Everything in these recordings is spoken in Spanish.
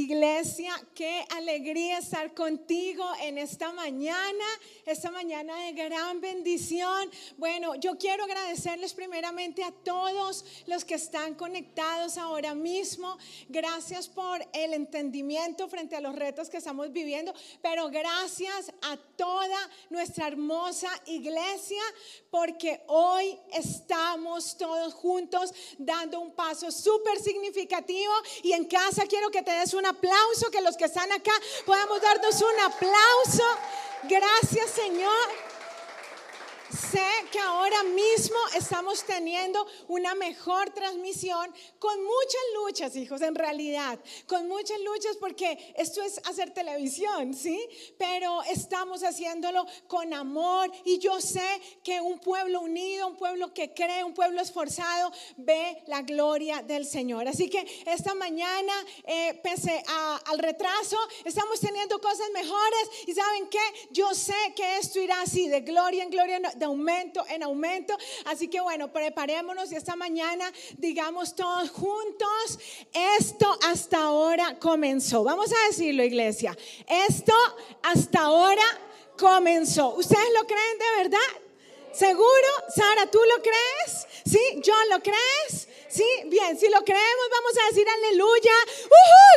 Iglesia, qué alegría estar contigo en esta mañana, esta mañana de gran bendición. Bueno, yo quiero agradecerles primeramente a todos los que están conectados ahora mismo. Gracias por el entendimiento frente a los retos que estamos viviendo, pero gracias a toda nuestra hermosa iglesia porque hoy estamos todos juntos dando un paso súper significativo y en casa quiero que te des un aplauso, que los que están acá podamos darnos un aplauso. Gracias Señor. Sé que ahora mismo estamos teniendo una mejor transmisión con muchas luchas, hijos, en realidad, con muchas luchas porque esto es hacer televisión, ¿sí? Pero estamos haciéndolo con amor y yo sé que un pueblo unido, un pueblo que cree, un pueblo esforzado, ve la gloria del Señor. Así que esta mañana, eh, pese al retraso, estamos teniendo cosas mejores y ¿saben qué? Yo sé que esto irá así, de gloria en gloria de aumento en aumento. Así que bueno, preparémonos y esta mañana digamos todos juntos, esto hasta ahora comenzó. Vamos a decirlo, iglesia. Esto hasta ahora comenzó. ¿Ustedes lo creen de verdad? ¿Seguro? Sara, ¿tú lo crees? ¿Sí? ¿John lo crees? ¿Sí? Bien, si lo creemos vamos a decir aleluya,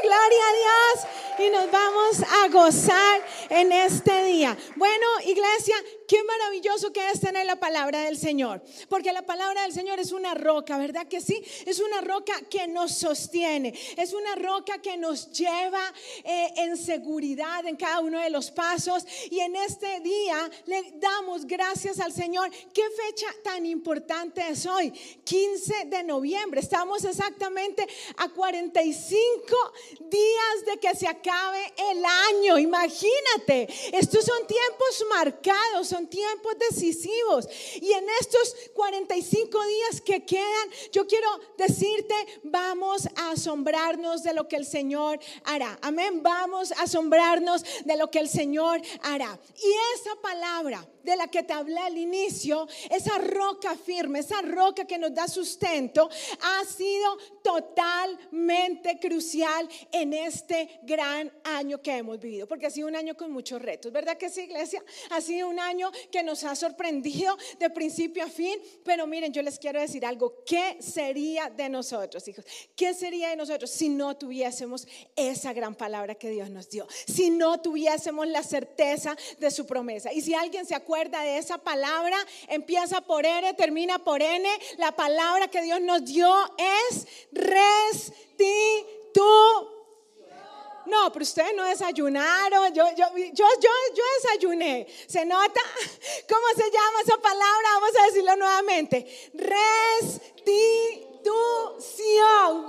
gloria a Dios y nos vamos a gozar en este día. Bueno, iglesia, Qué maravilloso que es tener la palabra del Señor. Porque la palabra del Señor es una roca, ¿verdad que sí? Es una roca que nos sostiene. Es una roca que nos lleva eh, en seguridad en cada uno de los pasos. Y en este día le damos gracias al Señor. ¿Qué fecha tan importante es hoy? 15 de noviembre. Estamos exactamente a 45 días de que se acabe el año. Imagínate. Estos son tiempos marcados son tiempos decisivos. Y en estos 45 días que quedan, yo quiero decirte, vamos a asombrarnos de lo que el Señor hará. Amén, vamos a asombrarnos de lo que el Señor hará. Y esa palabra de la que te hablé al inicio, esa roca firme, esa roca que nos da sustento, ha sido totalmente crucial en este gran año que hemos vivido, porque ha sido un año con muchos retos, ¿verdad que sí, iglesia? Ha sido un año que nos ha sorprendido de principio a fin, pero miren, yo les quiero decir algo, ¿qué sería de nosotros, hijos? ¿Qué sería de nosotros si no tuviésemos esa gran palabra que Dios nos dio? Si no tuviésemos la certeza de su promesa. Y si alguien se acuerda, de esa palabra, empieza por N, termina por N. La palabra que Dios nos dio es restitución. No, pero ustedes no desayunaron. Yo, yo, yo, yo, yo desayuné. ¿Se nota? ¿Cómo se llama esa palabra? Vamos a decirlo nuevamente. Restitución.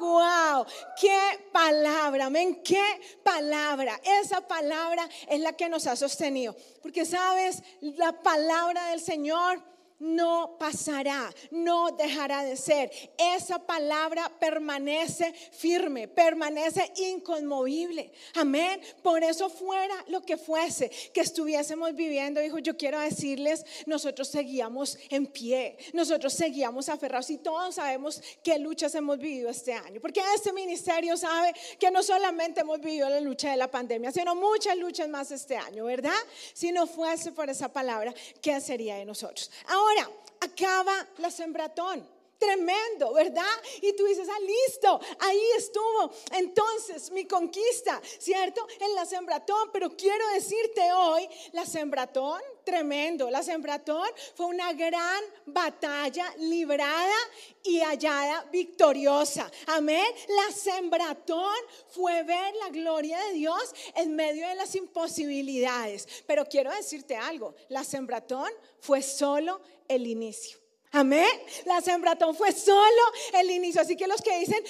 Wow, qué palabra, amén, qué palabra. Esa palabra es la que nos ha sostenido. Porque sabes, la palabra del Señor no pasará, no dejará de ser. Esa palabra permanece firme, permanece inconmovible. Amén. Por eso fuera lo que fuese que estuviésemos viviendo, hijo, yo quiero decirles, nosotros seguíamos en pie, nosotros seguíamos aferrados y todos sabemos qué luchas hemos vivido este año. Porque este ministerio sabe que no solamente hemos vivido la lucha de la pandemia, sino muchas luchas más este año, ¿verdad? Si no fuese por esa palabra, ¿qué sería de nosotros? Ahora, Ahora, acaba la sembratón. Tremendo, ¿verdad? Y tú dices, ah, listo, ahí estuvo. Entonces, mi conquista, ¿cierto? En la sembratón, pero quiero decirte hoy, la sembratón, tremendo, la sembratón fue una gran batalla librada y hallada victoriosa. Amén. La sembratón fue ver la gloria de Dios en medio de las imposibilidades. Pero quiero decirte algo, la sembratón fue solo el inicio. Amén. La sembratón fue solo el inicio. Así que los que dicen,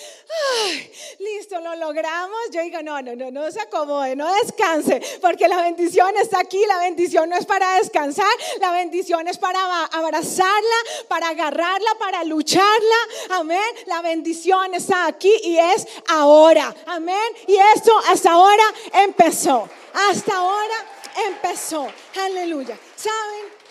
Ay, listo, lo logramos, yo digo, no, no, no, no se acomode, no descanse, porque la bendición está aquí. La bendición no es para descansar, la bendición es para abrazarla, para agarrarla, para lucharla. Amén. La bendición está aquí y es ahora. Amén. Y esto hasta ahora empezó. Hasta ahora empezó. Aleluya. ¿Saben?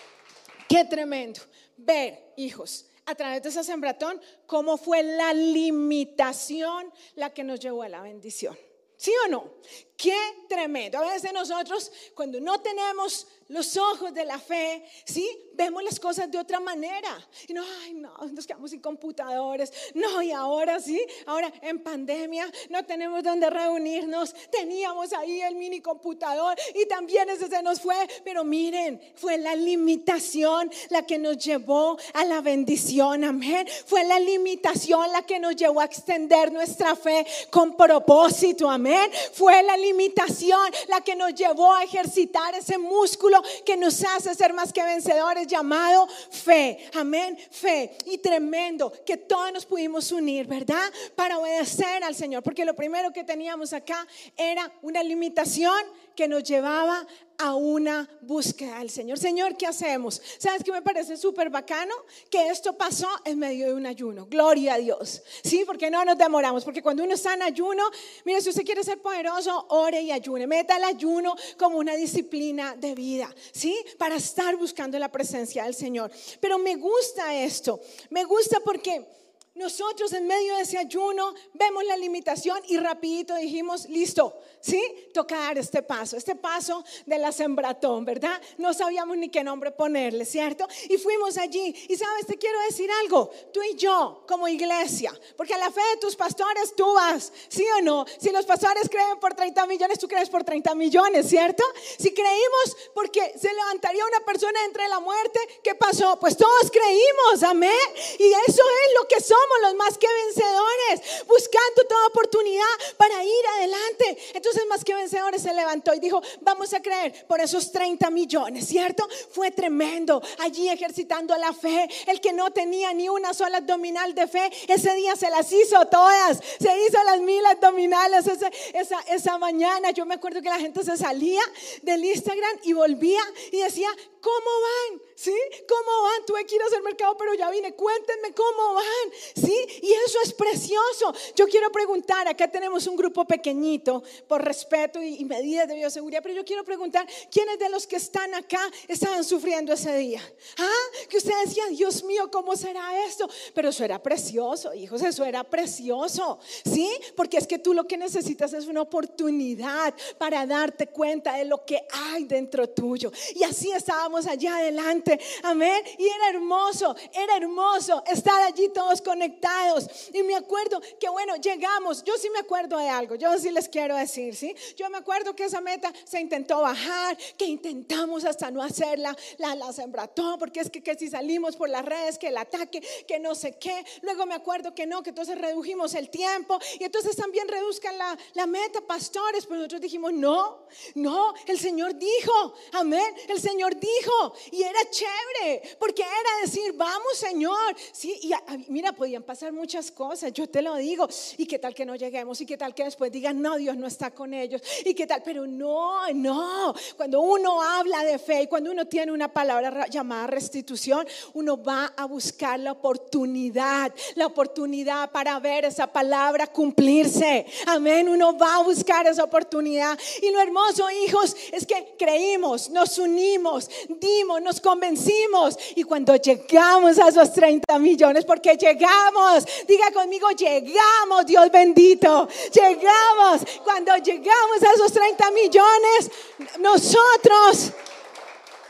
Qué tremendo ver, hijos, a través de esa sembratón, cómo fue la limitación la que nos llevó a la bendición. ¿Sí o no? Qué tremendo. A veces nosotros, cuando no tenemos los ojos de la fe, ¿sí? Vemos las cosas de otra manera. Y no, ay, no, nos quedamos sin computadores. No, y ahora sí, ahora en pandemia no tenemos donde reunirnos. Teníamos ahí el mini computador y también ese se nos fue. Pero miren, fue la limitación la que nos llevó a la bendición. Amén. Fue la limitación la que nos llevó a extender nuestra fe con propósito. Amén. Fue la limitación la que nos llevó a ejercitar ese músculo que nos hace ser más que vencedores llamado fe. Amén, fe. Y tremendo que todos nos pudimos unir, ¿verdad? Para obedecer al Señor. Porque lo primero que teníamos acá era una limitación que nos llevaba a una búsqueda del Señor. Señor, ¿qué hacemos? ¿Sabes qué me parece súper bacano? Que esto pasó en medio de un ayuno. Gloria a Dios. Sí, porque no nos demoramos. Porque cuando uno está en ayuno, mire, si usted quiere ser poderoso, ore y ayune. Meta el ayuno como una disciplina de vida. Sí, para estar buscando la presencia del Señor. Pero me gusta esto. Me gusta porque nosotros en medio de ese ayuno vemos la limitación y rapidito dijimos, listo, ¿sí? Toca dar este paso, este paso de la sembratón, ¿verdad? No sabíamos ni qué nombre ponerle, ¿cierto? Y fuimos allí. Y sabes, te quiero decir algo, tú y yo como iglesia, porque a la fe de tus pastores tú vas, ¿sí o no? Si los pastores creen por 30 millones, tú crees por 30 millones, ¿cierto? Si creímos porque se levantaría una persona entre la muerte, ¿qué pasó? Pues todos creímos, amén. Y eso es lo que somos los más que vencedores, buscando toda oportunidad para ir adelante. Entonces más que vencedores se levantó y dijo, vamos a creer por esos 30 millones, ¿cierto? Fue tremendo, allí ejercitando la fe. El que no tenía ni una sola abdominal de fe, ese día se las hizo todas, se hizo las mil abdominales esa, esa, esa mañana. Yo me acuerdo que la gente se salía del Instagram y volvía y decía, ¿cómo van? ¿Sí? ¿Cómo van? Tuve que ir a hacer mercado, pero ya vine. Cuéntenme cómo van. ¿Sí? Y eso es precioso. Yo quiero preguntar, acá tenemos un grupo pequeñito por respeto y, medidas de bioseguridad, pero yo quiero preguntar, ¿quiénes de los que están acá estaban sufriendo ese día? ¿Ah? Que ustedes decían, Dios mío, ¿cómo será esto? Pero eso era precioso, hijos, eso era precioso. ¿Sí? Porque es que tú lo que necesitas es una oportunidad para darte cuenta de lo que hay dentro tuyo. Y así estábamos allá adelante. Amén. Y era hermoso, era hermoso estar allí todos conectados. Y me acuerdo que, bueno, llegamos. Yo sí me acuerdo de algo, yo sí les quiero decir, ¿sí? Yo me acuerdo que esa meta se intentó bajar, que intentamos hasta no hacerla, la, la sembrató, porque es que, que si salimos por las redes, que el ataque, que no sé qué. Luego me acuerdo que no, que entonces redujimos el tiempo y entonces también reduzcan la, la meta, pastores. Pues nosotros dijimos, no, no, el Señor dijo, amén, el Señor dijo, y era chévere, porque era decir, vamos Señor, sí, y mira, podían pasar muchas cosas, yo te lo digo, y qué tal que no lleguemos, y qué tal que después digan, no, Dios no está con ellos, y qué tal, pero no, no, cuando uno habla de fe y cuando uno tiene una palabra llamada restitución, uno va a buscar la oportunidad, la oportunidad para ver esa palabra cumplirse, amén, uno va a buscar esa oportunidad, y lo hermoso, hijos, es que creímos, nos unimos, dimos, nos convencimos, y cuando llegamos a esos 30 millones, porque llegamos, diga conmigo, llegamos, Dios bendito, llegamos. Cuando llegamos a esos 30 millones, nosotros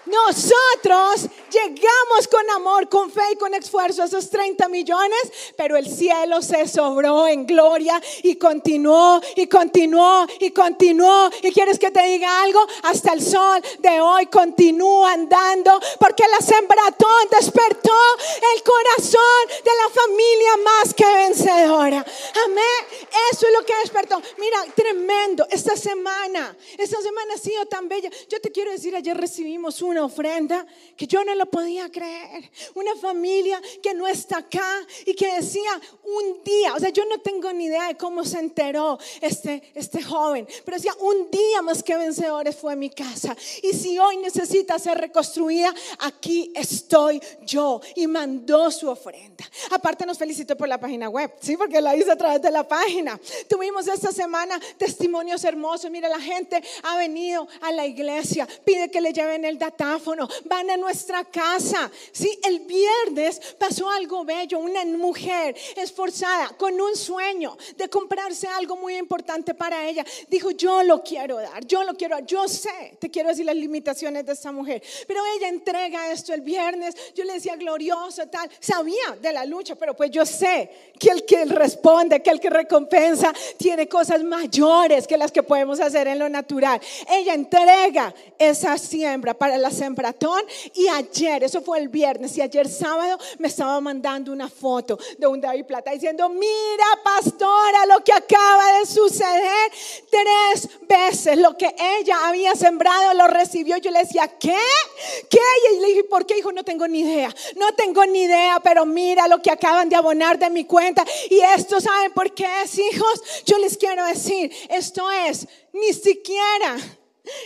nosotros llegamos con amor, con fe y con esfuerzo a esos 30 millones, pero el cielo se sobró en gloria y continuó y continuó y continuó. ¿Y quieres que te diga algo? Hasta el sol de hoy continúa andando porque la sembratón despertó el corazón de la familia más que vencedora. Amén. Eso es lo que despertó. Mira, tremendo. Esta semana, esta semana ha sido tan bella. Yo te quiero decir, ayer recibimos un una ofrenda que yo no lo podía creer. Una familia que no está acá y que decía un día, o sea, yo no tengo ni idea de cómo se enteró este, este joven, pero decía, un día más que vencedores fue mi casa. Y si hoy necesita ser reconstruida, aquí estoy yo. Y mandó su ofrenda. Aparte nos felicitó por la página web, ¿sí? Porque la hizo a través de la página. Tuvimos esta semana testimonios hermosos. Mira, la gente ha venido a la iglesia, pide que le lleven el data van a nuestra casa. Sí, el viernes pasó algo bello, una mujer esforzada con un sueño de comprarse algo muy importante para ella. Dijo, yo lo quiero dar, yo lo quiero, yo sé, te quiero decir las limitaciones de esta mujer, pero ella entrega esto el viernes, yo le decía glorioso, tal, sabía de la lucha, pero pues yo sé que el que responde, que el que recompensa, tiene cosas mayores que las que podemos hacer en lo natural. Ella entrega esa siembra para la sembratón y eso fue el viernes, y ayer sábado me estaba mandando una foto de un David Plata diciendo, mira pastora lo que acaba de suceder, tres veces lo que ella había sembrado lo recibió. Yo le decía, ¿qué? ¿Qué? Y le dije, ¿por qué? Hijo, no tengo ni idea, no tengo ni idea, pero mira lo que acaban de abonar de mi cuenta. Y esto, ¿saben por qué es, hijos? Yo les quiero decir, esto es, ni siquiera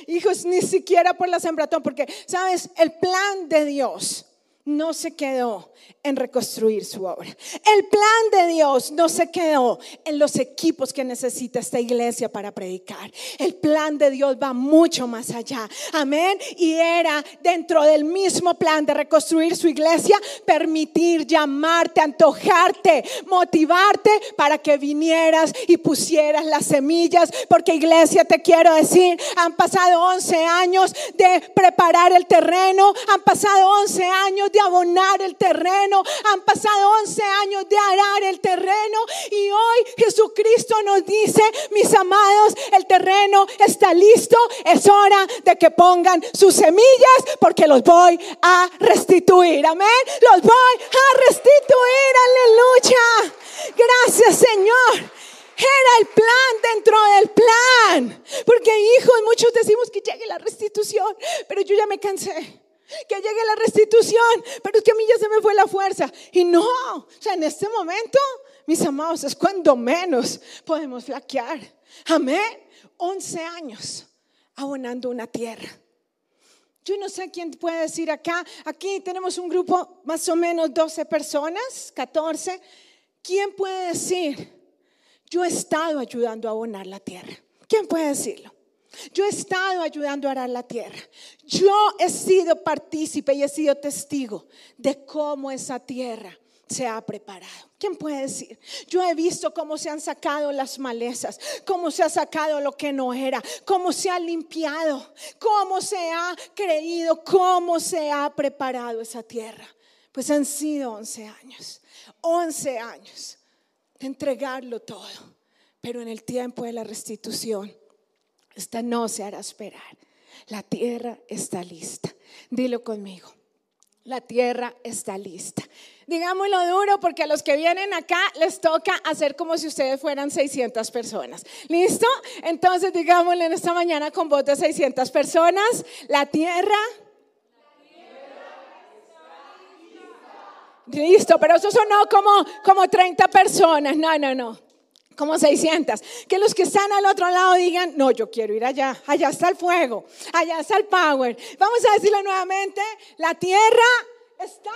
Hijos, ni siquiera por la sembratón, porque, ¿sabes? El plan de Dios no se quedó en reconstruir su obra. El plan de Dios no se quedó en los equipos que necesita esta iglesia para predicar. El plan de Dios va mucho más allá. Amén. Y era dentro del mismo plan de reconstruir su iglesia, permitir llamarte, antojarte, motivarte para que vinieras y pusieras las semillas. Porque iglesia, te quiero decir, han pasado 11 años de preparar el terreno, han pasado 11 años de abonar el terreno han pasado 11 años de arar el terreno y hoy Jesucristo nos dice, mis amados, el terreno está listo, es hora de que pongan sus semillas porque los voy a restituir. Amén. Los voy a restituir. Aleluya. Gracias Señor. Era el plan dentro del plan. Porque hijos, muchos decimos que llegue la restitución, pero yo ya me cansé que llegue la restitución, pero es que a mí ya se me fue la fuerza. Y no, o sea, en este momento, mis amados, es cuando menos podemos flaquear. Amén. 11 años abonando una tierra. Yo no sé quién puede decir acá, aquí tenemos un grupo más o menos 12 personas, 14. ¿Quién puede decir, yo he estado ayudando a abonar la tierra? ¿Quién puede decirlo? Yo he estado ayudando a arar la tierra. Yo he sido partícipe y he sido testigo de cómo esa tierra se ha preparado. ¿Quién puede decir? Yo he visto cómo se han sacado las malezas, cómo se ha sacado lo que no era, cómo se ha limpiado, cómo se ha creído, cómo se ha preparado esa tierra. Pues han sido 11 años, 11 años de entregarlo todo, pero en el tiempo de la restitución esta no se hará esperar. La tierra está lista. Dilo conmigo. La tierra está lista. Digámoslo duro porque a los que vienen acá les toca hacer como si ustedes fueran 600 personas. ¿Listo? Entonces digámoslo en esta mañana con voz de 600 personas. La tierra... Listo, pero eso sonó como, como 30 personas. No, no, no como 600. Que los que están al otro lado digan, no, yo quiero ir allá, allá está el fuego, allá está el power. Vamos a decirlo nuevamente, la tierra está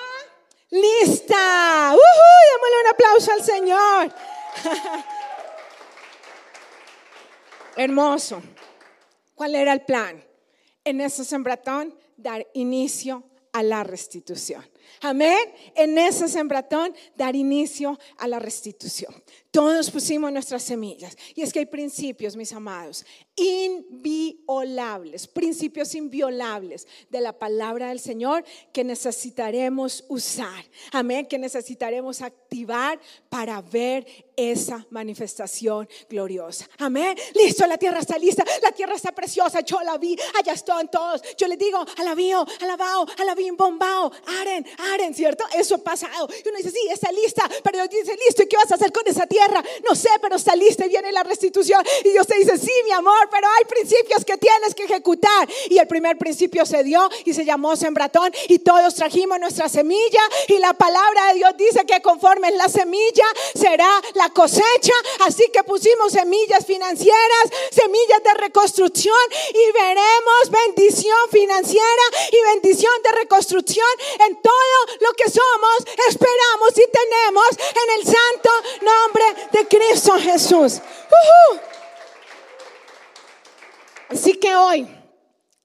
lista. Démosle un aplauso al Señor. Hermoso. ¿Cuál era el plan? En ese sembratón, dar inicio a la restitución. Amén. En ese sembratón, dar inicio a la restitución. Todos pusimos nuestras semillas. Y es que hay principios, mis amados, inviolables, principios inviolables de la palabra del Señor que necesitaremos usar. Amén, que necesitaremos activar para ver esa manifestación gloriosa. Amén. Listo, la tierra está lista, la tierra está preciosa. Yo la vi, allá están todos. Yo les digo, alabío, alabao, alabín, bombao, aren, aren, ¿cierto? Eso ha pasado. Y uno dice, sí, está lista, pero Dios dice, listo, ¿y qué vas a hacer con esa tierra? No sé, pero y viene la restitución. Y Dios te dice, sí, mi amor, pero hay principios que tienes que ejecutar. Y el primer principio se dio y se llamó sembratón. Y todos trajimos nuestra semilla. Y la palabra de Dios dice que conforme es la semilla será la cosecha. Así que pusimos semillas financieras, semillas de reconstrucción y veremos bendición financiera y bendición de reconstrucción en todo lo que somos, esperamos y tenemos en el santo nombre Cristo Jesús. Así que hoy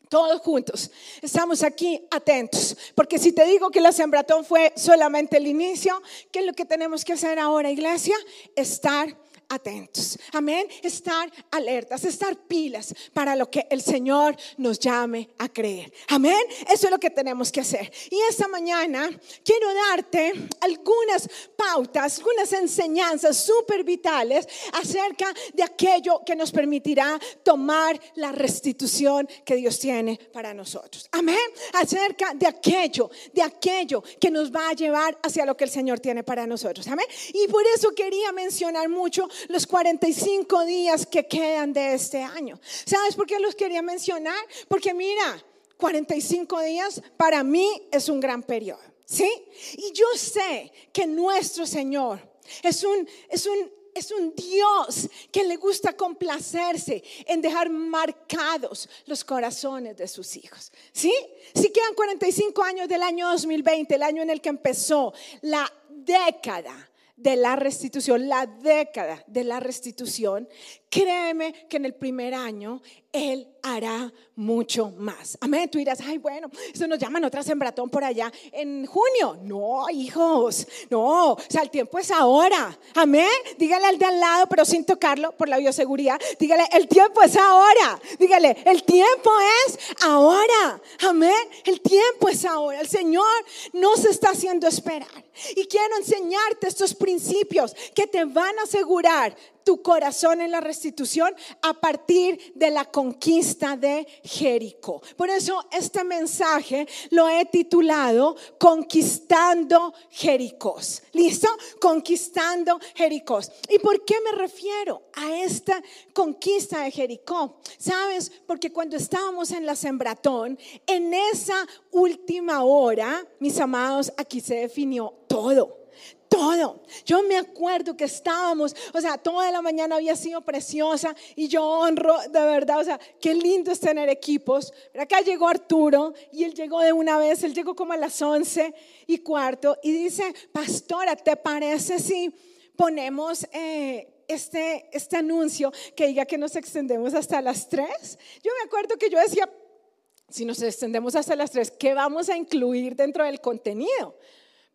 todos juntos, estamos aquí atentos, porque si te digo que la sembratón fue solamente el inicio, ¿qué es lo que tenemos que hacer ahora, iglesia? Estar atentos. Amén. Estar alertas, estar pilas para lo que el Señor nos llame a creer. Amén. Eso es lo que tenemos que hacer. Y esta mañana quiero darte algunas pautas, algunas enseñanzas súper vitales acerca de aquello que nos permitirá tomar la restitución que Dios tiene para nosotros. Amén. Acerca de aquello, de aquello que nos va a llevar hacia lo que el Señor tiene para nosotros. Amén. Y por eso quería mencionar mucho los 45 días que quedan de este año. ¿Sabes por qué los quería mencionar? Porque mira, 45 días para mí es un gran periodo. ¿Sí? Y yo sé que nuestro Señor es un, es un, es un Dios que le gusta complacerse en dejar marcados los corazones de sus hijos. ¿Sí? Si quedan 45 años del año 2020, el año en el que empezó la década de la restitución, la década de la restitución, créeme que en el primer año Él hará mucho más. Amén. Tú dirás, ay, bueno, eso nos llaman otra sembratón por allá en junio. No, hijos, no. O sea, el tiempo es ahora. Amén. Dígale al de al lado, pero sin tocarlo por la bioseguridad. Dígale, el tiempo es ahora. Dígale, el tiempo es ahora. Amén. El tiempo es ahora. El Señor no se está haciendo esperar. Y quiero enseñarte estos principios que te van a asegurar tu corazón en la restitución a partir de la conquista de Jericó. Por eso este mensaje lo he titulado Conquistando Jericó. ¿Listo? Conquistando Jericó. ¿Y por qué me refiero a esta conquista de Jericó? ¿Sabes? Porque cuando estábamos en la sembratón, en esa última hora, mis amados, aquí se definió todo todo. Yo me acuerdo que estábamos, o sea, toda la mañana había sido preciosa y yo honro, de verdad, o sea, qué lindo es tener equipos. Pero acá llegó Arturo y él llegó de una vez, él llegó como a las once y cuarto y dice, pastora, ¿te parece si ponemos... Eh, este, este anuncio que diga que nos extendemos hasta las tres. Yo me acuerdo que yo decía, si nos extendemos hasta las tres, ¿qué vamos a incluir dentro del contenido?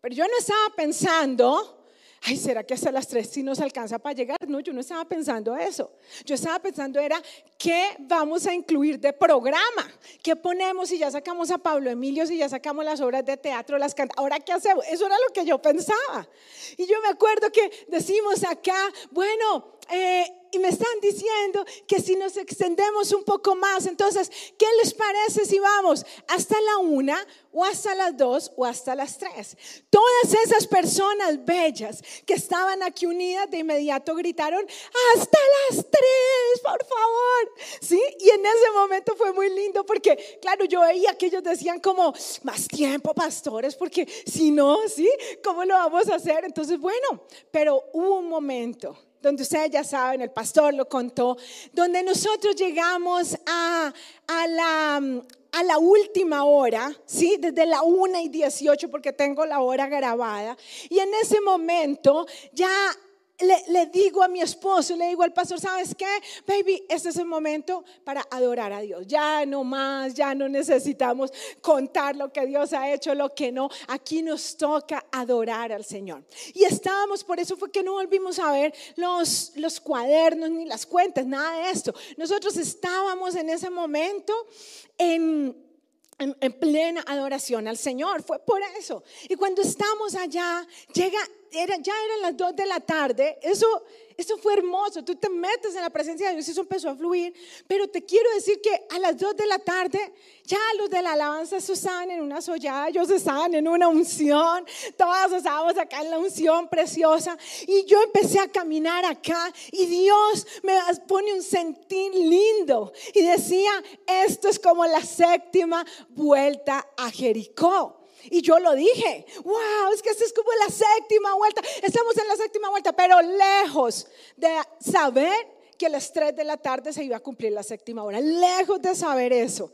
Pero yo no estaba pensando, ay, ¿será que hasta las tres sí nos alcanza para llegar? No, yo no estaba pensando eso. Yo estaba pensando era, ¿qué vamos a incluir de programa? ¿Qué ponemos si ya sacamos a Pablo Emilio, si ya sacamos las obras de teatro, las cantas? ¿Ahora qué hacemos? Eso era lo que yo pensaba. Y yo me acuerdo que decimos acá, bueno, eh, y me están diciendo que si nos extendemos un poco más, entonces, ¿qué les parece si vamos hasta la una o hasta las dos o hasta las tres? Todas esas personas bellas que estaban aquí unidas de inmediato gritaron, hasta las tres, por favor. ¿Sí? Y en ese momento fue muy lindo porque, claro, yo veía que ellos decían como, más tiempo, pastores, porque si no, ¿sí? ¿Cómo lo vamos a hacer? Entonces, bueno, pero hubo un momento donde ustedes ya saben, el pastor lo contó, donde nosotros llegamos a, a, la, a la última hora, ¿sí? Desde la 1 y 18, porque tengo la hora grabada. Y en ese momento ya le, digo a mi esposo, le digo al pastor, ¿sabes qué? Baby, este es el momento para adorar a Dios. Ya no más, ya no necesitamos contar lo que Dios ha hecho, lo que no. Aquí nos toca adorar al Señor. Y estábamos, por eso fue que no volvimos a ver los, los cuadernos ni las cuentas, nada de esto. Nosotros estábamos en ese momento en en, plena adoración al Señor. Fue por eso. Y cuando estamos allá, llega, era, ya eran las dos de la tarde. Eso eso fue hermoso. Tú te metes en la presencia de Dios y eso empezó a fluir. Pero te quiero decir que a las 2 de la tarde, ya los de la alabanza estaban en una sollada, ellos estaban en una unción. Todos estábamos acá en la unción preciosa. Y yo empecé a caminar acá y Dios me pone un sentir lindo. Y decía, esto es como la séptima vuelta a Jericó. Y yo lo dije, wow, es que esta es como la séptima vuelta. Estamos en la séptima vuelta, pero lejos de saber que a las 3 de la tarde se iba a cumplir la séptima hora. Lejos de saber eso.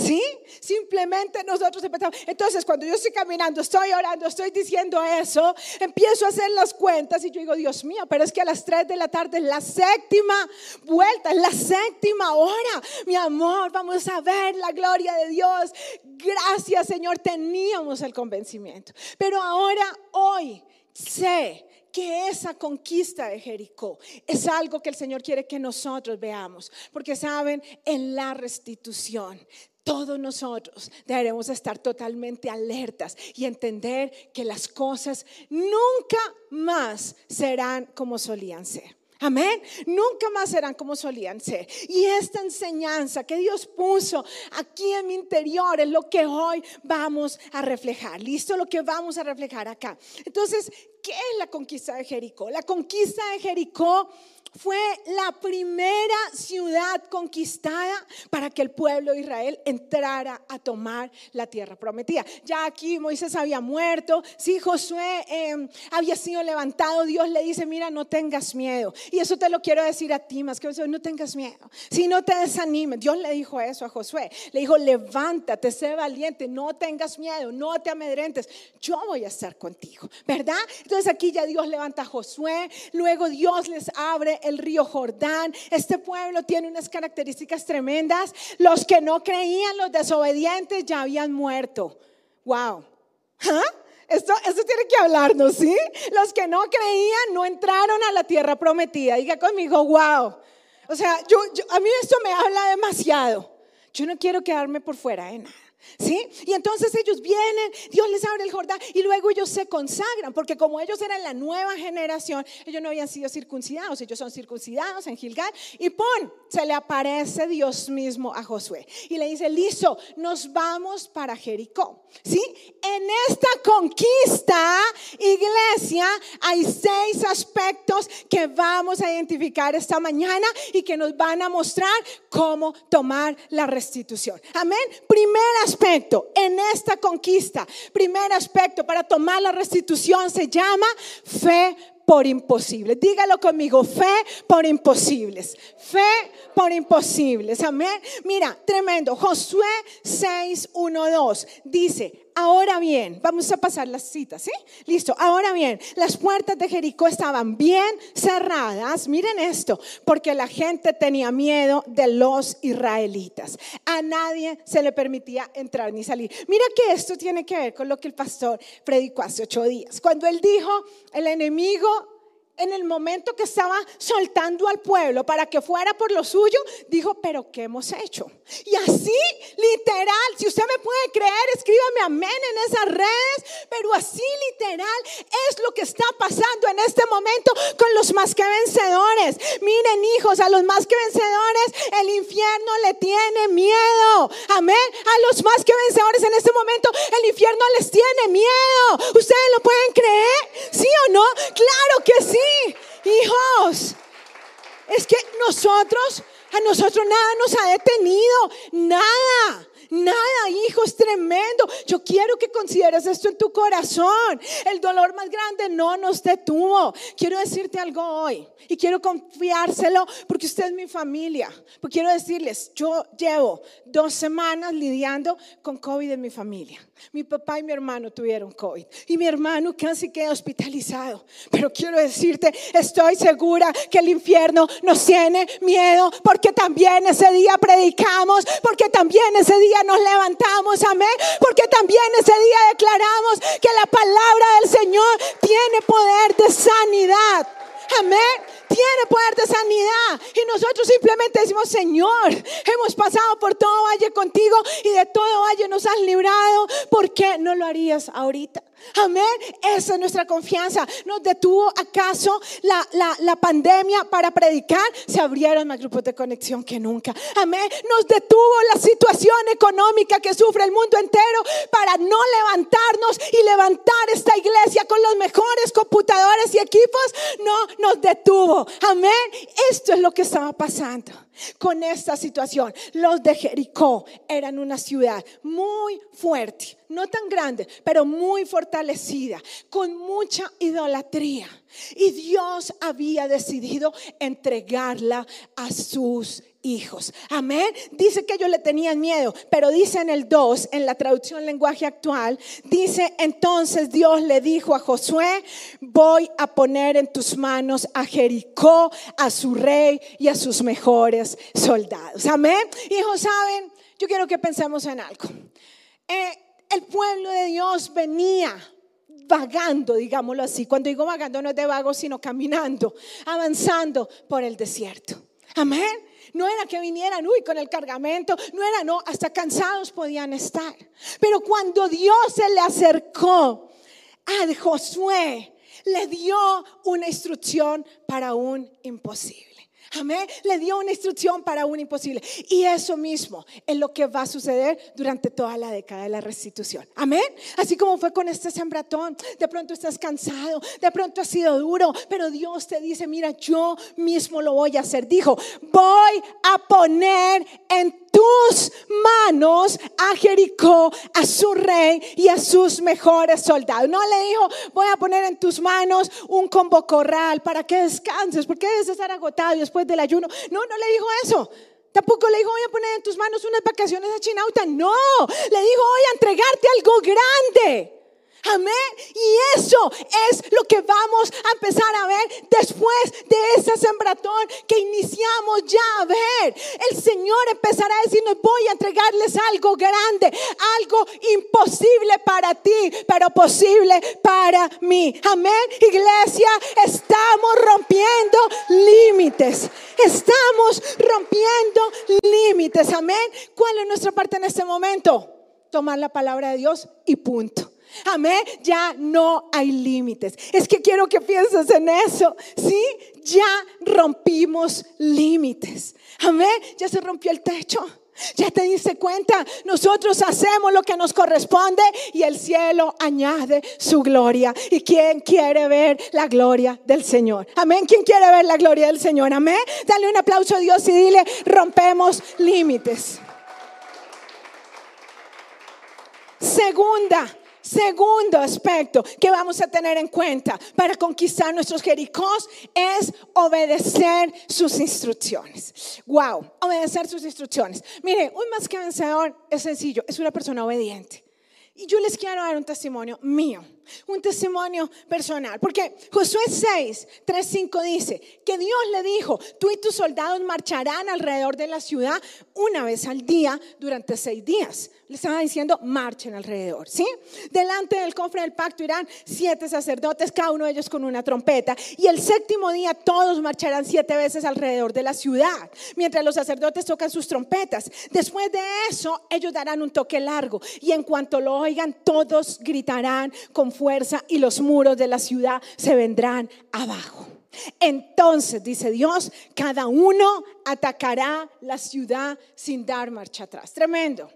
¿Sí? Simplemente nosotros empezamos. Entonces, cuando yo estoy caminando, estoy orando, estoy diciendo eso, empiezo a hacer las cuentas y yo digo, Dios mío, pero es que a las 3 de la tarde es la séptima vuelta, es la séptima hora. Mi amor, vamos a ver la gloria de Dios. Gracias, Señor, teníamos el convencimiento. Pero ahora, hoy, sé que esa conquista de Jericó es algo que el Señor quiere que nosotros veamos, porque saben, en la restitución todos nosotros deberemos estar totalmente alertas y entender que las cosas nunca más serán como solían ser. Amén. Nunca más serán como solían ser. Y esta enseñanza que Dios puso aquí en mi interior es lo que hoy vamos a reflejar. ¿Listo? Lo que vamos a reflejar acá. Entonces, ¿qué es la conquista de Jericó? La conquista de Jericó fue la primera ciudad conquistada para que el pueblo de Israel entrara a tomar la tierra prometida. Ya aquí Moisés había muerto, si Josué em, había sido levantado, Dios le dice, mira, no tengas miedo. Y eso te lo quiero decir a ti más que no tengas miedo, si no te desanimes. Dios le dijo eso a Josué, le dijo, levántate, sé valiente, no tengas miedo, no te amedrentes, yo voy a estar contigo, ¿verdad? Entonces aquí ya Dios levanta a Josué, luego Dios les abre el río Jordán. Este pueblo tiene unas características tremendas. Los que no creían, los desobedientes, ya habían muerto. Wow. ¿Ah? Esto, esto tiene que hablarnos, ¿sí? Los que no creían no entraron a la tierra prometida. Diga conmigo, wow. O sea, yo, a mí esto me habla demasiado. Yo no quiero quedarme por fuera de nada. ¿Sí? Y entonces ellos vienen, Dios les abre el Jordán y luego ellos se consagran, porque como ellos eran la nueva generación, ellos no habían sido circuncidados, ellos son circuncidados en Gilgal y ¡pum! Se le aparece Dios mismo a Josué y le dice, listo, nos vamos para Jericó. ¿Sí? En esta conquista, iglesia, hay seis aspectos que vamos a identificar esta mañana y que nos van a mostrar cómo tomar la restitución. Amén. Primera aspecto en esta conquista, primer aspecto para tomar la restitución se llama fe por imposibles. Dígalo conmigo, fe por imposibles. Fe por imposibles. Amén. Mira, tremendo. Josué 6, 1, 2 dice, Ahora bien, vamos a pasar las citas, ¿sí? Listo. Ahora bien, las puertas de Jericó estaban bien cerradas. Miren esto, porque la gente tenía miedo de los israelitas. A nadie se le permitía entrar ni salir. Mira que esto tiene que ver con lo que el pastor predicó hace ocho días. Cuando él dijo, el enemigo en el momento que estaba soltando al pueblo para que fuera por lo suyo, dijo, pero ¿qué hemos hecho? Y así, literal, si usted me puede creer, escríbame amén en esas redes, pero así literal es lo que está pasando en este momento con los más que vencedores. Miren hijos, a los más que vencedores el infierno le tiene miedo. Amén. A los más que vencedores en este momento el infierno les tiene miedo. ¿Ustedes lo pueden creer? ¿Sí o no? Claro que sí hijos. Es que nosotros, a nosotros nada nos ha detenido, nada. Nada, hijo, es tremendo. Yo quiero que consideres esto en tu corazón. El dolor más grande no nos detuvo. Quiero decirte algo hoy y quiero confiárselo porque usted es mi familia. Porque quiero decirles, yo llevo dos semanas lidiando con COVID en mi familia. Mi papá y mi hermano tuvieron COVID y mi hermano casi queda hospitalizado. Pero quiero decirte, estoy segura que el infierno nos tiene miedo porque también ese día predicamos, porque también ese día nos levantamos, amén, porque también ese día declaramos que la palabra del Señor tiene poder de sanidad. Amén. Tiene poder de sanidad. Y nosotros simplemente decimos, Señor, hemos pasado por todo valle contigo y de todo valle nos has librado. ¿Por qué no lo harías ahorita? Amén. Esa es nuestra confianza. ¿Nos detuvo acaso la, la, pandemia para predicar? Se abrieron más grupos de conexión que nunca. Amén. Nos detuvo la situación económica que sufre el mundo entero para no levantarnos y levantar esta iglesia con los mejores computadores y equipos. No nos detuvo. Amén. Esto es lo que estaba pasando con esta situación. Los de Jericó eran una ciudad muy fuerte, no tan grande, pero muy fortalecida, con mucha idolatría. Y Dios había decidido entregarla a sus hijos. Amén. Dice que ellos le tenían miedo, pero dice en el 2, en la traducción lenguaje actual, dice, entonces Dios le dijo a Josué, voy a poner en tus manos a Jericó, a su rey y a sus mejores soldados. Amén. Hijos, ¿saben? Yo quiero que pensemos en algo. Eh, el pueblo de Dios venía vagando, digámoslo así. Cuando digo vagando no es de vago, sino caminando, avanzando por el desierto. Amén. No era que vinieran, uy, con el cargamento, no era, no, hasta cansados podían estar. Pero cuando Dios se le acercó a Josué, le dio una instrucción para un imposible. Amén. Le dio una instrucción para un imposible. Y eso mismo es lo que va a suceder durante toda la década de la restitución. Amén. Así como fue con este sembratón. De pronto estás cansado, de pronto ha sido duro, pero Dios te dice, mira, yo mismo lo voy a hacer. Dijo, voy a poner en tus manos a Jericó, a su rey y a sus mejores soldados. No le dijo, voy a poner en tus manos un combo corral para que descanses, porque debes estar agotado después del ayuno. No, no le dijo eso. Tampoco le dijo, voy a poner en tus manos unas vacaciones a Chinauta. No, le dijo, voy a entregarte algo grande. Amén. Y eso es lo que vamos a empezar a ver después de ese sembratón que iniciamos ya a ver. El Señor empezará a decirnos, voy a entregarles algo grande, algo imposible para ti, pero posible para mí. Amén. Iglesia, estamos rompiendo límites. Estamos rompiendo límites. Amén. ¿Cuál es nuestra parte en este momento? Tomar la palabra de Dios y punto. Amén. Ya no hay límites. Es que quiero que pienses en eso. ¿Sí? Ya rompimos límites. Amén. Ya se rompió el techo. Ya te diste cuenta, nosotros hacemos lo que nos corresponde y el cielo añade su gloria. ¿Y quién quiere ver la gloria del Señor? Amén. ¿Quién quiere ver la gloria del Señor? Amén. Dale un aplauso a Dios y dile, rompemos límites. Segunda, Segundo aspecto que vamos a tener en cuenta para conquistar nuestros Jericós es obedecer sus instrucciones. Wow, obedecer sus instrucciones. Mire, un más que vencedor es sencillo, es una persona obediente. Y yo les quiero dar un testimonio mío, un testimonio personal, porque Josué 6, 3, 5 dice que Dios le dijo, tú y tus soldados marcharán alrededor de la ciudad una vez al día durante seis días le estaba diciendo, marchen alrededor, ¿sí? Delante del cofre del pacto irán siete sacerdotes, cada uno de ellos con una trompeta. Y el séptimo día todos marcharán siete veces alrededor de la ciudad, mientras los sacerdotes tocan sus trompetas. Después de eso, ellos darán un toque largo. Y en cuanto lo oigan, todos gritarán con fuerza y los muros de la ciudad se vendrán abajo. Entonces, dice Dios, cada uno atacará la ciudad sin dar marcha atrás. Tremendo.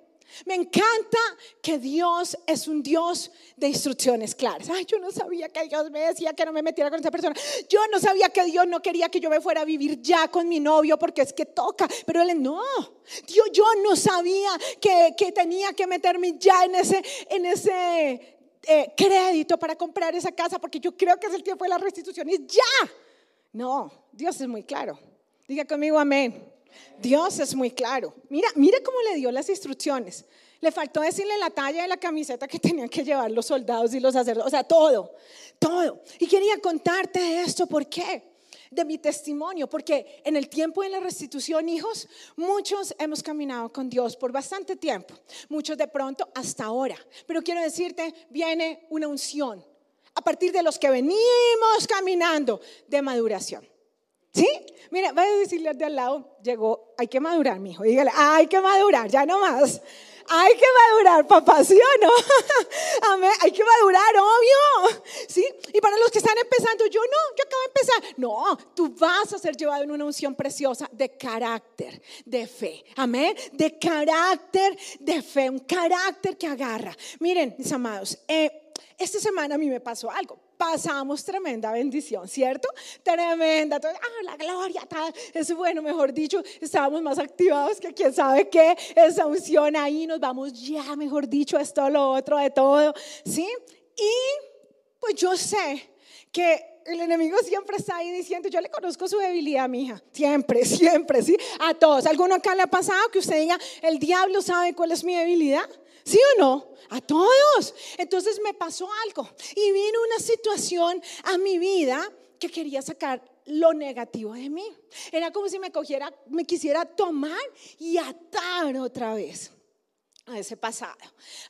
Me encanta que Dios es un Dios de instrucciones claras. Ay, yo no sabía que Dios me decía que no me metiera con esa persona. Yo no sabía que Dios no quería que yo me fuera a vivir ya con mi novio porque es que toca. Pero él no. Dios, yo no sabía que, tenía que meterme ya en ese, en ese eh, crédito para comprar esa casa porque yo creo que es el tiempo de la restitución. Y ya. No, Dios es muy claro. Diga conmigo amén. Dios es muy claro. Mira, mira cómo le dio las instrucciones. Le faltó decirle la talla de la camiseta que tenían que llevar los soldados y los sacerdotes, o sea, todo, todo. Y quería contarte esto, ¿por qué? De mi testimonio, porque en el tiempo de la restitución, hijos, muchos hemos caminado con Dios por bastante tiempo, muchos de pronto hasta ahora. Pero quiero decirte, viene una unción a partir de los que venimos caminando de maduración. ¿Sí? Mira, voy a decirle de al lado, llegó, hay que madurar, mi hijo. Dígale, hay que madurar, ya no más. Hay que madurar, papá, ¿sí o no? Amén. Hay que madurar, obvio. ¿Sí? Y para los que están empezando, yo no, yo acabo de empezar. No, tú vas a ser llevado en una unción preciosa de carácter, de fe. Amén. De carácter, de fe. Un carácter que agarra. Miren, mis amados, eh, esta semana a mí me pasó algo pasamos tremenda bendición, ¿cierto? Tremenda, ah, la gloria, es bueno, mejor dicho, estábamos más activados que quién sabe qué, esa unción ahí, nos vamos ya, mejor dicho, esto, lo otro, de todo, ¿sí? Y pues yo sé que el enemigo siempre está ahí diciendo, yo le conozco su debilidad, mi hija. Siempre, siempre, ¿sí? A todos. ¿Alguno acá le ha pasado que usted diga, el diablo sabe cuál es mi debilidad? ¿Sí o no? A todos. Entonces me pasó algo y vino una situación a mi vida que quería sacar lo negativo de mí. Era como si me cogiera, me quisiera tomar y atar otra vez a ese pasado,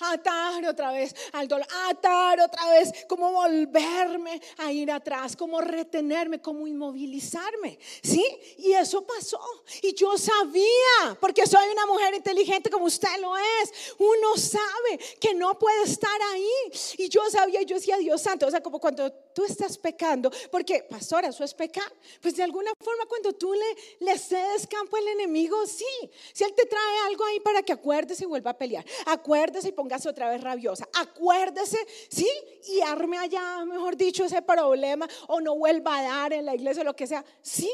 atar otra vez al dolor, atar otra vez, como volverme a ir atrás, como retenerme, como inmovilizarme, ¿sí? Y eso pasó. Y yo sabía, porque soy una mujer inteligente como usted lo es, uno sabe que no puede estar ahí. Y yo sabía, yo decía, Dios santo, o sea, como cuando tú estás pecando, porque, pastora, eso es pecar, pues de alguna forma cuando tú le, le cedes campo al enemigo, sí, si él te trae algo ahí para que acuerdes y vuelva a pelear. Acuérdese y póngase otra vez rabiosa. Acuérdese, ¿sí? Y arme allá, mejor dicho, ese problema o no vuelva a dar en la iglesia o lo que sea. ¿Sí?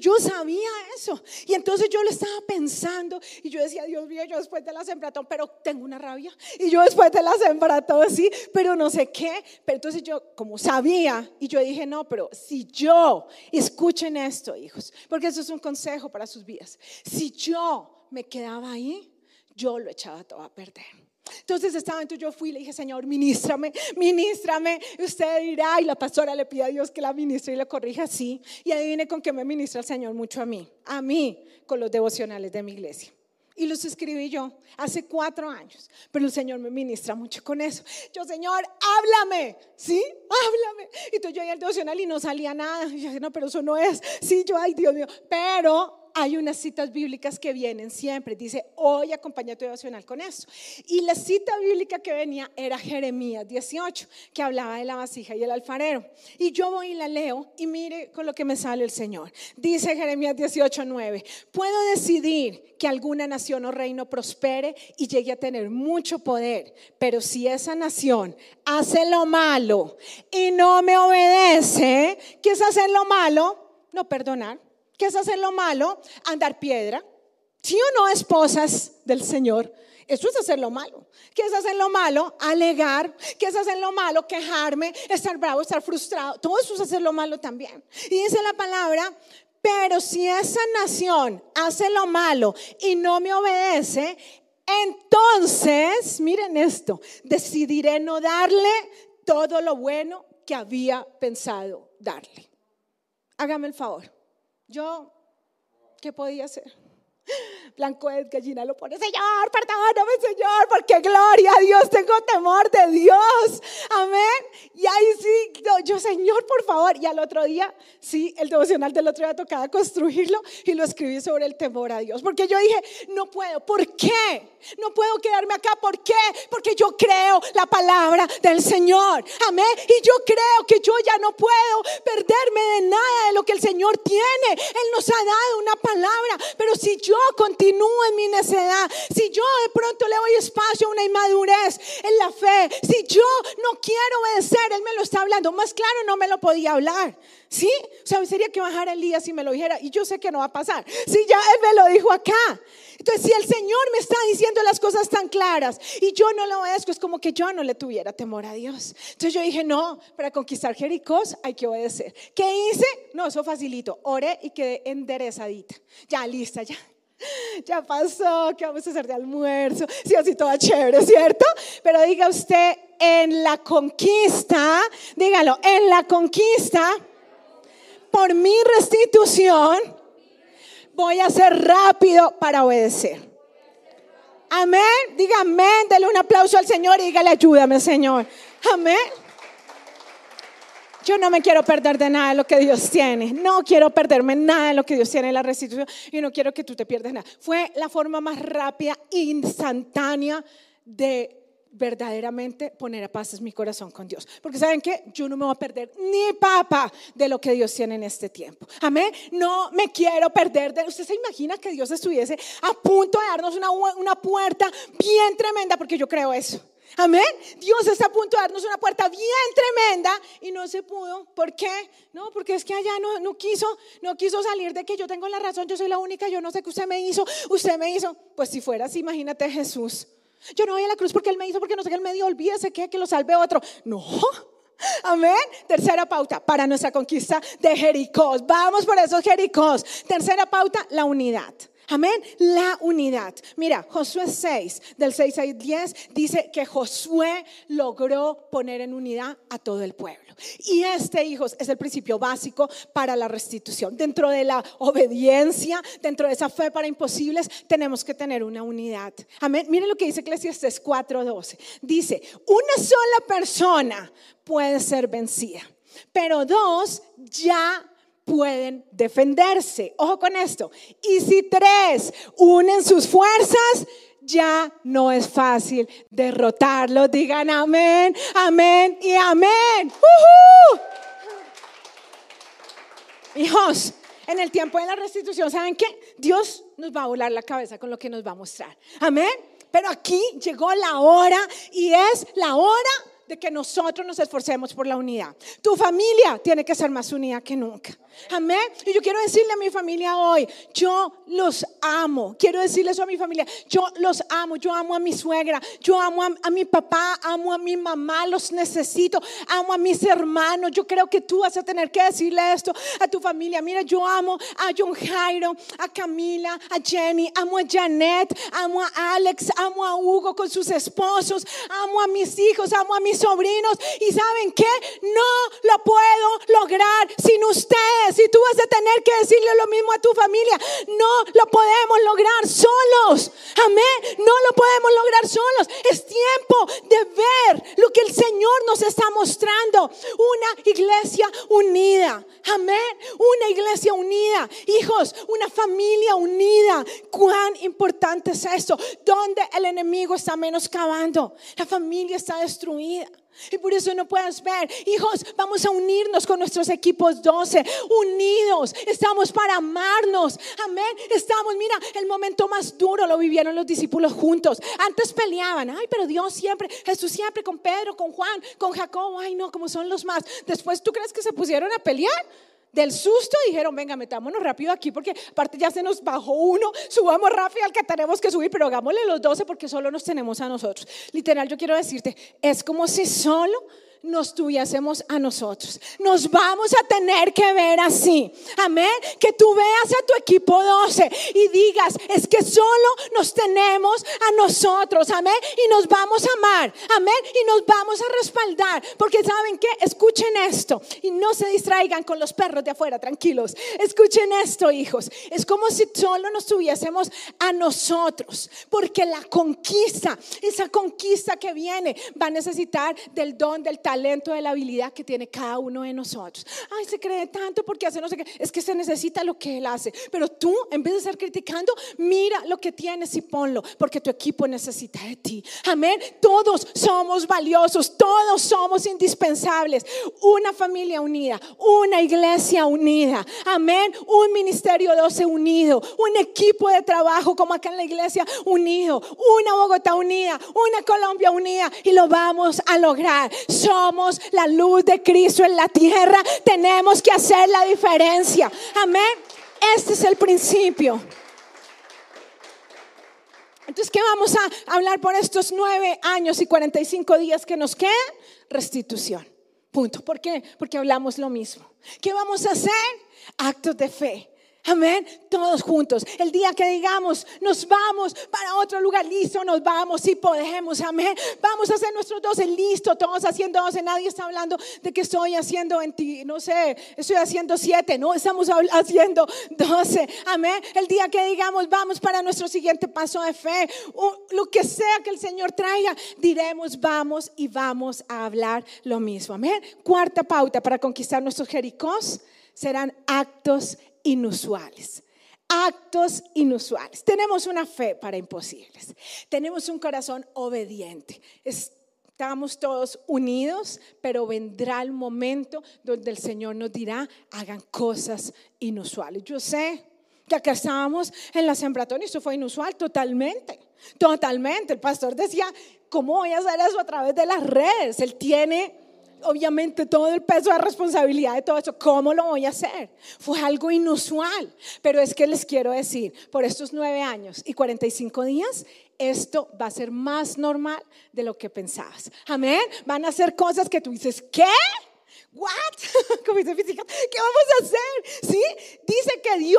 Yo sabía eso. Y entonces yo lo estaba pensando y yo decía, Dios mío, yo después de la sembratón, pero tengo una rabia. Y yo después de la sembratón, sí, pero no sé qué. Pero entonces yo, como sabía, y yo dije, no, pero si yo, escuchen esto, hijos, porque eso es un consejo para sus vidas. Si yo me quedaba ahí, yo lo echaba todo a perder. Entonces estaba, entonces yo fui y le dije, Señor, ministrame, ministrame. Usted dirá, y la pastora le pide a Dios que la ministre y la corrija así. Y adivine con qué me ministra el Señor mucho a mí, a mí, con los devocionales de mi iglesia. Y los escribí yo hace cuatro años, pero el Señor me ministra mucho con eso. Yo, Señor, háblame, ¿sí? Háblame. Y entonces yo iba al devocional y no salía nada. Y yo no, pero eso no es. Sí, yo, ay, Dios mío. Pero hay unas citas bíblicas que vienen siempre. Dice, hoy acompaña tu devocional con eso. Y la cita bíblica que venía era Jeremías 18, que hablaba de la vasija y el alfarero. Y yo voy y la leo y mire con lo que me sale el Señor. Dice Jeremías 18, 9, puedo decidir que alguna nación o reino prospere y llegue a tener mucho poder, pero si esa nación hace lo malo y no me obedece, ¿qué es hacer lo malo? No perdonar. ¿Qué es hacer lo malo? Andar piedra. ¿Sí o no, esposas del Señor? Eso es hacer lo malo. ¿Qué es hacer lo malo? Alegar. ¿Qué es hacer lo malo? Quejarme, estar bravo, estar frustrado. Todo eso es hacer lo malo también. Y dice la palabra, pero si esa nación hace lo malo y no me obedece, entonces, miren esto, decidiré no darle todo lo bueno que había pensado darle. Hágame el favor. Yo, ¿qué podía hacer? Blanco es gallina lo pone, Señor, perdóname, Señor, porque gloria a Dios, tengo temor de Dios. Amén. Y ahí sí, yo, Señor, por favor. Y al otro día, sí, el devocional del otro día tocaba construirlo y lo escribí sobre el temor a Dios. Porque yo dije, no puedo. ¿Por qué? No puedo quedarme acá. ¿Por qué? Porque yo creo la palabra del Señor. Amén. Y yo creo que yo ya no puedo perderme de nada de lo que el Señor tiene. Él nos ha dado una palabra. Pero si yo continúo en mi necedad, si yo de pronto le doy espacio a una inmadurez en la fe, si yo no quiero obedecer, Él me lo está hablando. Más claro no me lo podía hablar. ¿Sí? O sea, sería que bajara el día si me lo dijera. Y yo sé que no va a pasar. Si ya Él me lo dijo acá. Entonces, si el Señor me está diciendo las cosas tan claras y yo no lo obedezco, es como que yo no le tuviera temor a Dios. Entonces yo dije, no, para conquistar Jericó hay que obedecer. ¿Qué hice? No, eso facilito. Oré y quedé enderezadita. Ya, lista, ya ya pasó, ¿qué vamos a hacer de almuerzo? Sí, así toda chévere, ¿cierto? Pero diga usted, en la conquista, dígalo, en la conquista, por mi restitución, voy a ser rápido para obedecer. Amén. Diga amén. Dele un aplauso al Señor y dígale ayúdame, Señor. Amén. Yo no me quiero perder de nada de lo que Dios tiene. No quiero perderme nada de lo que Dios tiene en la restitución. Y no quiero que tú te pierdas nada. Fue la forma más rápida, instantánea de verdaderamente poner a paz mi corazón con Dios. Porque saben que yo no me voy a perder ni papa de lo que Dios tiene en este tiempo. Amén. No me quiero perder de... Usted se imagina que Dios estuviese a punto de darnos una, una puerta bien tremenda, porque yo creo eso. Amén. Dios está a punto de darnos una puerta bien tremenda y no se pudo. ¿Por qué? No, porque es que allá no, no quiso, no quiso salir de que yo tengo la razón, yo soy la única, yo no sé qué usted me hizo, usted me hizo. Pues si fuera así, imagínate Jesús. Yo no voy a la cruz porque Él me hizo, porque no sé qué Él me dio, olvídese que, que lo salve otro. No, Amén. Tercera pauta para nuestra conquista de Jericó. Vamos por esos Jericós. Tercera pauta, la unidad. Amén, la unidad. Mira, Josué 6, del 6 al 10, dice que Josué logró poner en unidad a todo el pueblo. Y este, hijos, es el principio básico para la restitución. Dentro de la obediencia, dentro de esa fe para imposibles, tenemos que tener una unidad. Amén. Miren lo que dice Eclesiastes 4:12. Dice, una sola persona puede ser vencida, pero dos ya pueden defenderse. Ojo con esto. Y si tres unen sus fuerzas, ya no es fácil derrotarlo. Digan amén, amén y amén. Hijos, en el tiempo de la restitución, ¿saben qué? Dios nos va a volar la cabeza con lo que nos va a mostrar. Amén. Pero aquí llegó la hora y es la hora de que nosotros nos esforcemos por la unidad. Tu familia tiene que ser más unida que nunca. Amén. Y yo quiero decirle a mi familia hoy, yo los amo. Quiero decirle eso a mi familia, yo los amo. Yo amo a mi suegra, yo amo a, mi papá, amo a mi mamá, los necesito, amo a mis hermanos. Yo creo que tú vas a tener que decirle esto a tu familia. Mira, yo amo a John Jairo, a Camila, a Jenny, amo a Janet, amo a Alex, amo a Hugo con sus esposos, amo a mis hijos, amo a mis sobrinos. Y saben qué? No lo puedo lograr sin ustedes si tú vas a tener que decirle lo mismo a tu familia, no lo podemos lograr solos. Amén. No lo podemos lograr solos. Es tiempo de ver lo que el Señor nos está mostrando. Una iglesia unida. Amén. Una iglesia unida. Hijos, una familia unida. Cuán importante es esto. Donde el enemigo está menoscabando. La familia está destruida. Y por eso no puedes ver, hijos, vamos a unirnos con nuestros equipos 12, unidos, estamos para amarnos, amén, estamos, mira, el momento más duro lo vivieron los discípulos juntos, antes peleaban, ay, pero Dios siempre, Jesús siempre con Pedro, con Juan, con Jacobo, ay, no, como son los más, después tú crees que se pusieron a pelear, del susto dijeron, venga, metámonos rápido aquí porque aparte ya se nos bajó uno, subamos rápido al que tenemos que subir, pero hagámosle los 12 porque solo nos tenemos a nosotros. Literal, yo quiero decirte, es como si solo nos tuviésemos a nosotros. Nos vamos a tener que ver así. Amén. Que tú veas a tu equipo 12 y digas, es que solo nos tenemos a nosotros. Amén. Y nos vamos a amar. Amén. Y nos vamos a respaldar. Porque saben que, escuchen esto y no se distraigan con los perros de afuera, tranquilos. Escuchen esto, hijos. Es como si solo nos tuviésemos a nosotros. Porque la conquista, esa conquista que viene, va a necesitar del don, del talento talento, de la habilidad que tiene cada uno de nosotros. Ay, se cree tanto porque hace no sé qué. Es que se necesita lo que él hace. Pero tú, en vez de estar criticando, mira lo que tienes y ponlo, porque tu equipo necesita de ti. Amén. Todos somos valiosos, todos somos indispensables. Una familia unida, una iglesia unida. Amén. Un ministerio 12 unido, un equipo de trabajo como acá en la iglesia unido, una Bogotá unida, una Colombia unida y lo vamos a lograr. Somos somos la luz de Cristo en la tierra, tenemos que hacer la diferencia. Amén. Este es el principio. Entonces, ¿qué vamos a hablar por estos nueve años y 45 días que nos quedan? Restitución. Punto. ¿Por qué? Porque hablamos lo mismo. ¿Qué vamos a hacer? Actos de fe. Amén. Todos juntos. El día que digamos, nos vamos para otro lugar, listo, nos vamos, si podemos. Amén. Vamos a hacer nuestros doce, listo, todos haciendo doce. Nadie está hablando de que estoy haciendo 20, no sé, estoy haciendo siete. No, estamos haciendo doce. Amén. El día que digamos, vamos para nuestro siguiente paso de fe, lo que sea que el Señor traiga, diremos, vamos y vamos a hablar lo mismo. Amén. Cuarta pauta para conquistar nuestros Jericós serán actos inusuales. Actos inusuales. Tenemos una fe para imposibles. Tenemos un corazón obediente. Estamos todos unidos, pero vendrá el momento donde el Señor nos dirá, hagan cosas inusuales. Yo sé que acá estábamos en la sembratón y eso fue inusual totalmente. Totalmente. El pastor decía, ¿cómo voy a hacer eso a través de las redes? Él tiene obviamente todo el peso de responsabilidad de todo eso. ¿Cómo lo voy a hacer? Fue algo inusual, pero es que les quiero decir, por estos nueve años y 45 días, esto va a ser más normal de lo que pensabas. Amén. Van a ser cosas que tú dices, ¿qué? What? ¿qué vamos a hacer? ¿Sí? Dice que Dios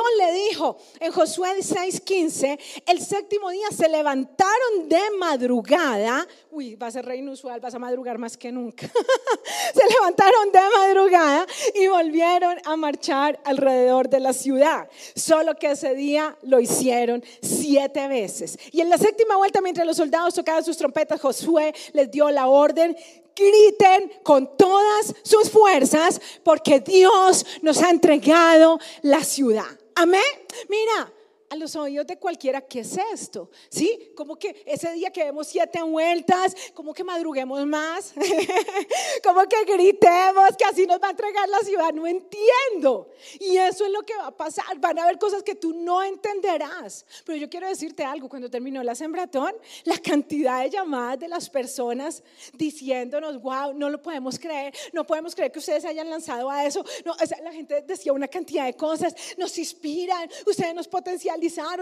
en Josué 6:15, el séptimo día se levantaron de madrugada. Uy, va a ser re inusual, vas a madrugar más que nunca. se levantaron de madrugada y volvieron a marchar alrededor de la ciudad. Solo que ese día lo hicieron siete veces. Y en la séptima vuelta, mientras los soldados tocaban sus trompetas, Josué les dio la orden griten con todas sus fuerzas porque Dios nos ha entregado la ciudad. Amén. Mira, a los oídos de cualquiera, ¿qué es esto? ¿Sí? Como que ese día que vemos siete vueltas, como que madruguemos más, como que gritemos que así nos va a entregar la ciudad, no entiendo. Y eso es lo que va a pasar, van a haber cosas que tú no entenderás. Pero yo quiero decirte algo, cuando terminó la sembratón, la cantidad de llamadas de las personas diciéndonos, wow, no lo podemos creer, no podemos creer que ustedes hayan lanzado a eso. No, la gente decía una cantidad de cosas, nos inspiran, ustedes nos potencian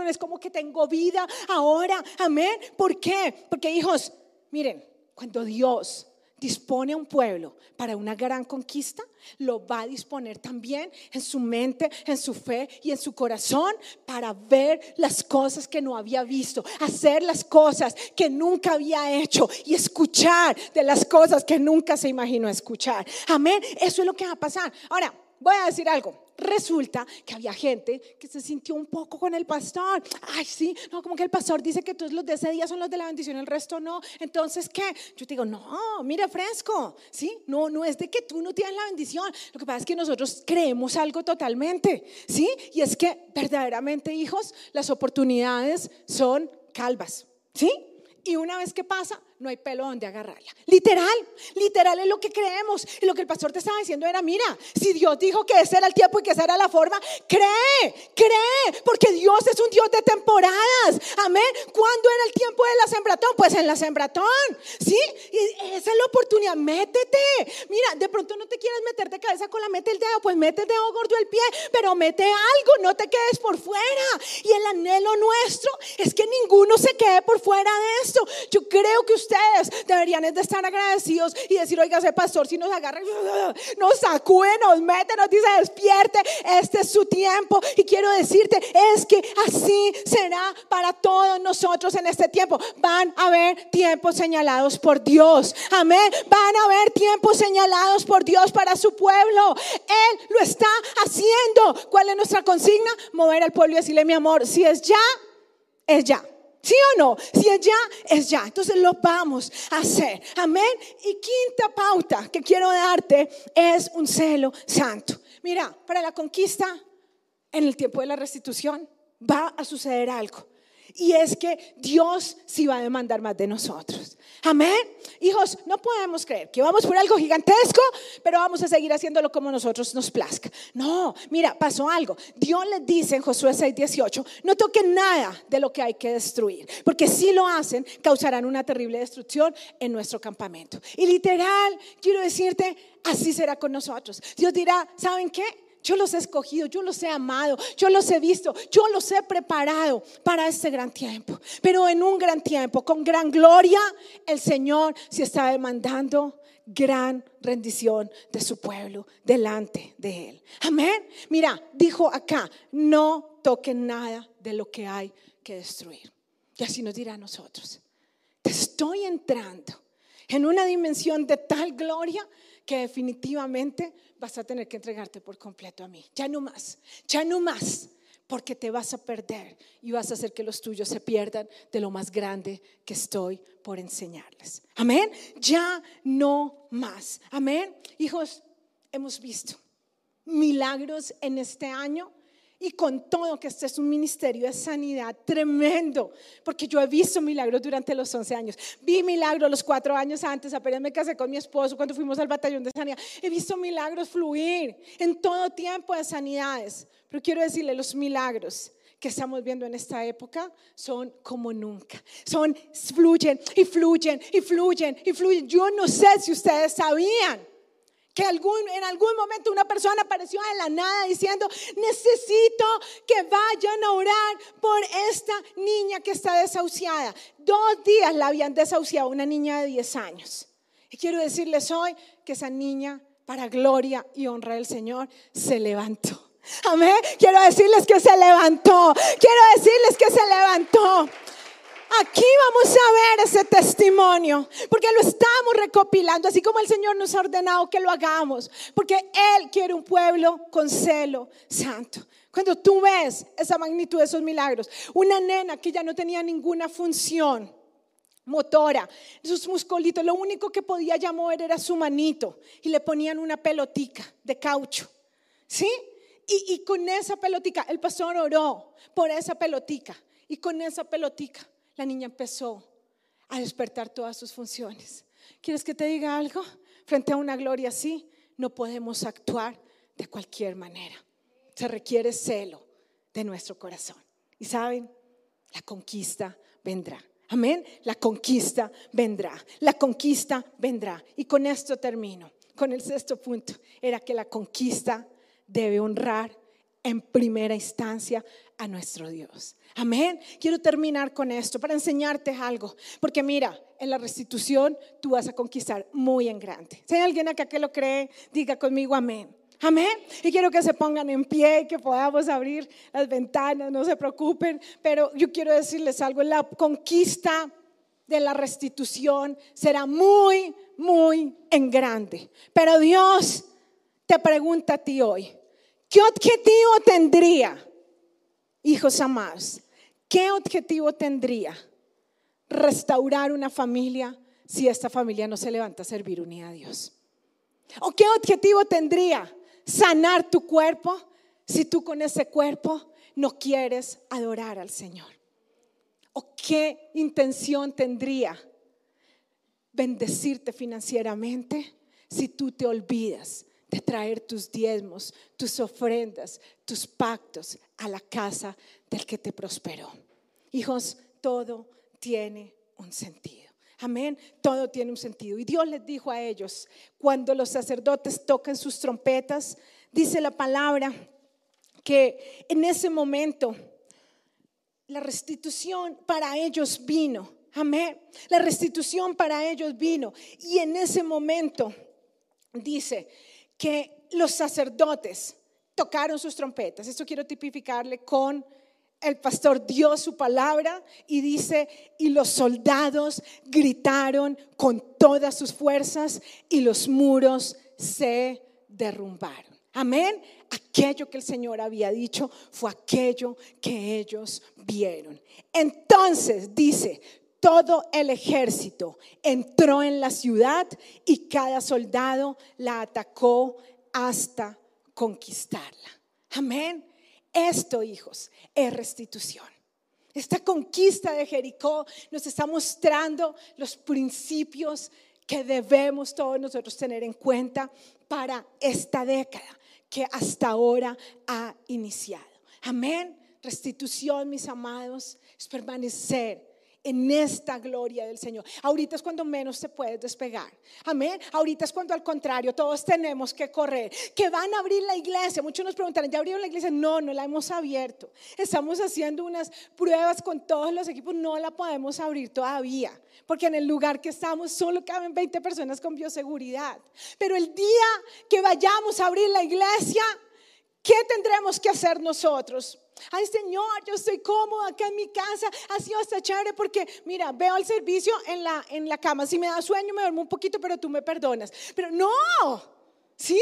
es como que tengo vida ahora. Amén. ¿Por qué? Porque hijos, miren, cuando Dios dispone a un pueblo para una gran conquista, lo va a disponer también en su mente, en su fe y en su corazón para ver las cosas que no había visto, hacer las cosas que nunca había hecho y escuchar de las cosas que nunca se imaginó escuchar. Amén. Eso es lo que va a pasar. Ahora, voy a decir algo resulta que había gente que se sintió un poco con el pastor. Ay, sí, no, como que el pastor dice que todos los de ese día son los de la bendición, el resto no. Entonces, ¿qué? Yo te digo, no, mira, fresco, ¿sí? No, no es de que tú no tienes la bendición. Lo que pasa es que nosotros creemos algo totalmente, ¿sí? Y es que verdaderamente, hijos, las oportunidades son calvas, ¿sí? Y una vez que pasa, no hay pelo donde agarrarla. Literal, literal es lo que creemos. Y lo que el pastor te estaba diciendo era, mira, si Dios dijo que ese era el tiempo y que esa era la forma, cree, cree, porque Dios es un Dios de temporadas. Amén. ¿Cuándo era el tiempo de la sembratón? Pues en la sembratón, ¿sí? Y esa es la oportunidad, métete. Mira, de pronto no te quieres meter de cabeza con la mete el dedo, pues mete el dedo gordo el pie, pero mete algo, no te quedes por fuera. Y el anhelo nuestro es que ninguno se quede por fuera de esto. Yo creo que usted ustedes deberían de estar agradecidos y decir, oiga, ese pastor si nos agarra, nos sacude, nos mete, nos dice, despierte, este es su tiempo. Y quiero decirte, es que así será para todos nosotros en este tiempo. Van a haber tiempos señalados por Dios. Amén. Van a haber tiempos señalados por Dios para su pueblo. Él lo está haciendo. ¿Cuál es nuestra consigna? Mover al pueblo y decirle, mi amor, si es ya, es ya. ¿Sí o no? Si es ya, es ya. Entonces lo vamos a hacer. Amén. Y quinta pauta que quiero darte es un celo santo. Mira, para la conquista, en el tiempo de la restitución, va a suceder algo. Y es que Dios sí va a demandar más de nosotros. Amén. Hijos, no podemos creer que vamos por algo gigantesco, pero vamos a seguir haciéndolo como nosotros nos plazca. No, mira, pasó algo. Dios les dice en Josué 6:18, no toquen nada de lo que hay que destruir, porque si lo hacen, causarán una terrible destrucción en nuestro campamento. Y literal, quiero decirte, así será con nosotros. Dios dirá, ¿saben qué? Yo los he escogido, yo los he amado, yo los he visto, yo los he preparado para este gran tiempo. Pero en un gran tiempo, con gran gloria, el Señor se está demandando gran rendición de su pueblo delante de Él. Amén. Mira, dijo acá, no toquen nada de lo que hay que destruir. Y así nos dirá a nosotros. Te estoy entrando en una dimensión de tal gloria que definitivamente vas a tener que entregarte por completo a mí. Ya no más, ya no más, porque te vas a perder y vas a hacer que los tuyos se pierdan de lo más grande que estoy por enseñarles. Amén. Ya no más. Amén. Hijos, hemos visto milagros en este año y con todo que este es un ministerio de sanidad tremendo, porque yo he visto milagros durante los 11 años. Vi milagros los cuatro años antes, apenas me casé con mi esposo cuando fuimos al batallón de sanidad. He visto milagros fluir en todo tiempo de sanidades. Pero quiero decirle, los milagros que estamos viendo en esta época son como nunca. Son, fluyen y fluyen y fluyen y fluyen. Yo no sé si ustedes sabían que en algún momento una persona apareció de la nada diciendo, necesito que vayan a orar por esta niña que está desahuciada. Dos días la habían desahuciado, una niña de 10 años. Y quiero decirles hoy que esa niña, para gloria y honra del Señor, se levantó. Amén. Quiero decirles que se levantó. Quiero decirles que se levantó. Aquí vamos a ver ese testimonio, porque lo estamos recopilando, así como el Señor nos ha ordenado que lo hagamos, porque Él quiere un pueblo con celo santo. Cuando tú ves esa magnitud de esos milagros, una nena que ya no tenía ninguna función motora, sus musculitos, lo único que podía ya mover era su manito y le ponían una pelotica de caucho, ¿sí? Y, y con esa pelotica, el pastor oró por esa pelotica y con esa pelotica la niña empezó a despertar todas sus funciones. ¿Quieres que te diga algo? Frente a una gloria así, no podemos actuar de cualquier manera. Se requiere celo de nuestro corazón. Y saben, la conquista vendrá. Amén. La conquista vendrá. La conquista vendrá. Y con esto termino. Con el sexto punto. Era que la conquista debe honrar en primera instancia a nuestro Dios. Amén. Quiero terminar con esto para enseñarte algo. Porque mira, en la restitución tú vas a conquistar muy en grande. Si hay alguien acá que lo cree, diga conmigo amén. Amén. Y quiero que se pongan en pie y que podamos abrir las ventanas, no se preocupen. Pero yo quiero decirles algo, la conquista de la restitución será muy, muy en grande. Pero Dios te pregunta a ti hoy, ¿qué objetivo tendría? Hijos amados, ¿qué objetivo tendría restaurar una familia si esta familia no se levanta a servir unida a Dios? ¿O qué objetivo tendría sanar tu cuerpo si tú con ese cuerpo no quieres adorar al Señor? ¿O qué intención tendría bendecirte financieramente si tú te olvidas de traer tus diezmos, tus ofrendas, tus pactos a la casa del que te prosperó. Hijos, todo tiene un sentido. Amén, todo tiene un sentido. Y Dios les dijo a ellos, cuando los sacerdotes toquen sus trompetas, dice la palabra que en ese momento la restitución para ellos vino. Amén. La restitución para ellos vino. Y en ese momento dice que los sacerdotes tocaron sus trompetas. Esto quiero tipificarle con el pastor dio su palabra y dice, y los soldados gritaron con todas sus fuerzas y los muros se derrumbaron. Amén. Aquello que el Señor había dicho fue aquello que ellos vieron. Entonces dice, todo el ejército entró en la ciudad y cada soldado la atacó hasta conquistarla. Amén. Esto, hijos, es restitución. Esta conquista de Jericó nos está mostrando los principios que debemos todos nosotros tener en cuenta para esta década que hasta ahora ha iniciado. Amén. Restitución, mis amados, es permanecer en esta gloria del Señor. Ahorita es cuando menos te puedes despegar. Amén. Ahorita es cuando al contrario todos tenemos que correr. Que van a abrir la iglesia. Muchos nos preguntan, ¿ya abrieron la iglesia? No, no la hemos abierto. Estamos haciendo unas pruebas con todos los equipos. No la podemos abrir todavía. Porque en el lugar que estamos solo caben 20 personas con bioseguridad. Pero el día que vayamos a abrir la iglesia, ¿qué tendremos que hacer nosotros? Ay Señor, yo estoy cómodo acá en mi casa, ha sido hasta chévere porque, mira, veo el servicio en la, en la cama. Si me da sueño, me duermo un poquito, pero tú me perdonas. Pero no, ¿sí?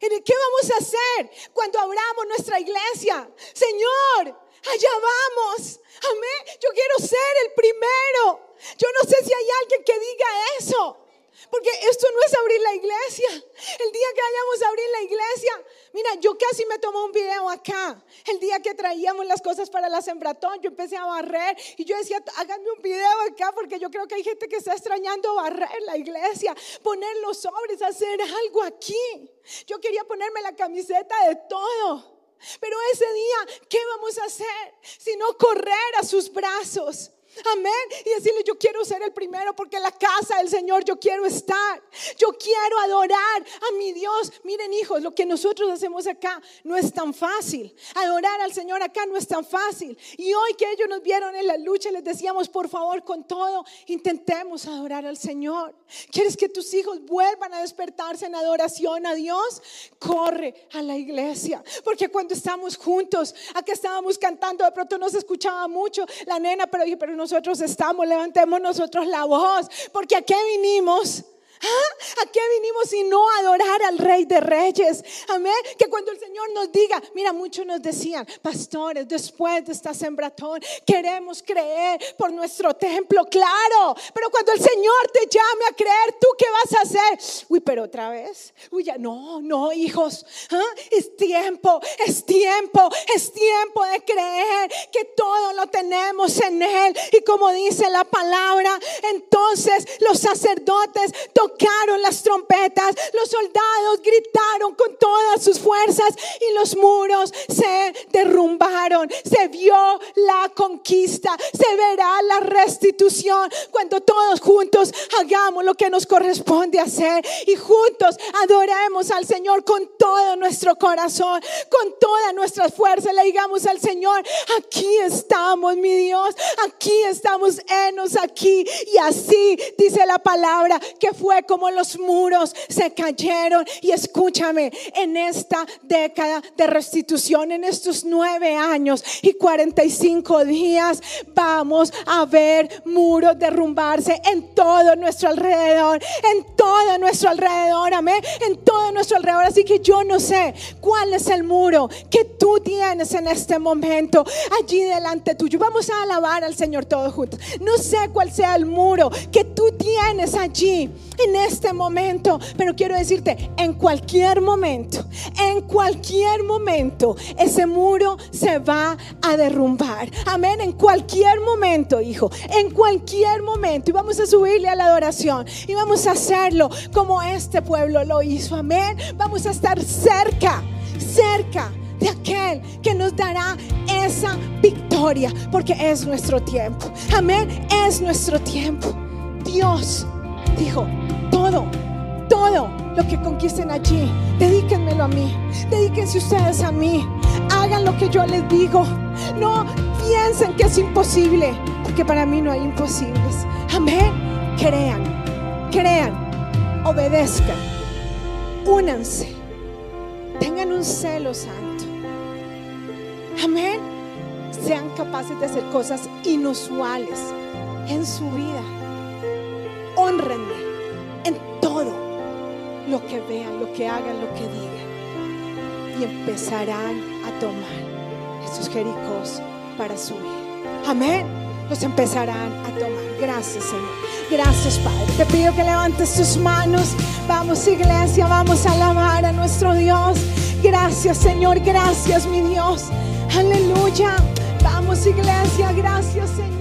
¿Qué vamos a hacer cuando abramos nuestra iglesia? Señor, allá vamos. Amén. Yo quiero ser el primero. Yo no sé si hay alguien que diga eso. Porque esto no es abrir la iglesia. El día que vayamos a abrir la iglesia, mira, yo casi me tomé un video acá. El día que traíamos las cosas para la sembratón, yo empecé a barrer y yo decía, háganme un video acá porque yo creo que hay gente que está extrañando barrer la iglesia, poner los sobres, hacer algo aquí. Yo quería ponerme la camiseta de todo. Pero ese día, ¿qué vamos a hacer? Si no correr a sus brazos. Amén. Y decirle, yo quiero ser el primero porque en la casa del Señor yo quiero estar. Yo quiero adorar a mi Dios. Miren hijos, lo que nosotros hacemos acá no es tan fácil. Adorar al Señor acá no es tan fácil. Y hoy que ellos nos vieron en la lucha, les decíamos, por favor, con todo, intentemos adorar al Señor. ¿Quieres que tus hijos vuelvan a despertarse en adoración a Dios? Corre a la iglesia. Porque cuando estamos juntos, acá estábamos cantando, de pronto no se escuchaba mucho la nena, pero dije, pero nosotros estamos, levantemos nosotros la voz, porque a qué vinimos. ¿Ah? ¿A qué vinimos y no adorar al Rey de Reyes? Amén. Que cuando el Señor nos diga, mira, muchos nos decían, pastores, después de esta sembratón, queremos creer por nuestro templo, claro. Pero cuando el Señor te llame a creer, ¿tú qué vas a hacer? Uy, pero otra vez. Uy, ya no, no, hijos. ¿Ah? Es tiempo, es tiempo, es tiempo de creer que todo lo tenemos en Él. Y como dice la palabra, entonces los sacerdotes tocaron las trompetas, los soldados gritaron con todas sus fuerzas y los muros se derrumbaron. Se vio la conquista, se verá la restitución cuando todos juntos hagamos lo que nos corresponde hacer y juntos adoremos al Señor con todo nuestro corazón, con toda nuestra fuerza. Le digamos al Señor, aquí estamos, mi Dios, aquí estamos, enos aquí. Y así dice la palabra que como los muros se cayeron. Y escúchame, en esta década de restitución, en estos nueve años y 45 días, vamos a ver muros derrumbarse en todo nuestro alrededor, en todo nuestro alrededor, amén, en todo nuestro alrededor. Así que yo no sé cuál es el muro que tú tienes en este momento allí delante tuyo. Vamos a alabar al Señor todos juntos. No sé cuál sea el muro que tú tienes allí en este momento, pero quiero decirte, en cualquier momento, en cualquier momento, ese muro se va a derrumbar. Amén, en cualquier momento, hijo, en cualquier momento. Y vamos a subirle a la adoración y vamos a hacerlo como este pueblo lo hizo. Amén, vamos a estar cerca, cerca de aquel que nos dará esa victoria, porque es nuestro tiempo. Amén, es nuestro tiempo. Dios dijo, todo, todo lo que conquisten allí, dedíquenmelo a mí, dedíquense ustedes a mí, hagan lo que yo les digo, no piensen que es imposible, porque para mí no hay imposibles. Amén, crean, crean, obedezcan, únanse, tengan un celo santo. Amén, sean capaces de hacer cosas inusuales en su vida en todo lo que vean, lo que hagan, lo que digan. Y empezarán a tomar estos jericos para subir. Amén. Los empezarán a tomar. Gracias, Señor. Gracias, Padre. Te pido que levantes tus manos. Vamos, iglesia, vamos a alabar a nuestro Dios. Gracias, Señor. Gracias, mi Dios. Aleluya. Vamos, iglesia. Gracias, Señor.